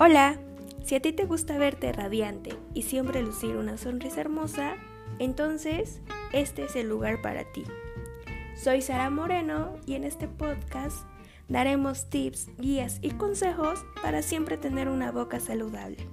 Hola, si a ti te gusta verte radiante y siempre lucir una sonrisa hermosa, entonces este es el lugar para ti. Soy Sara Moreno y en este podcast daremos tips, guías y consejos para siempre tener una boca saludable.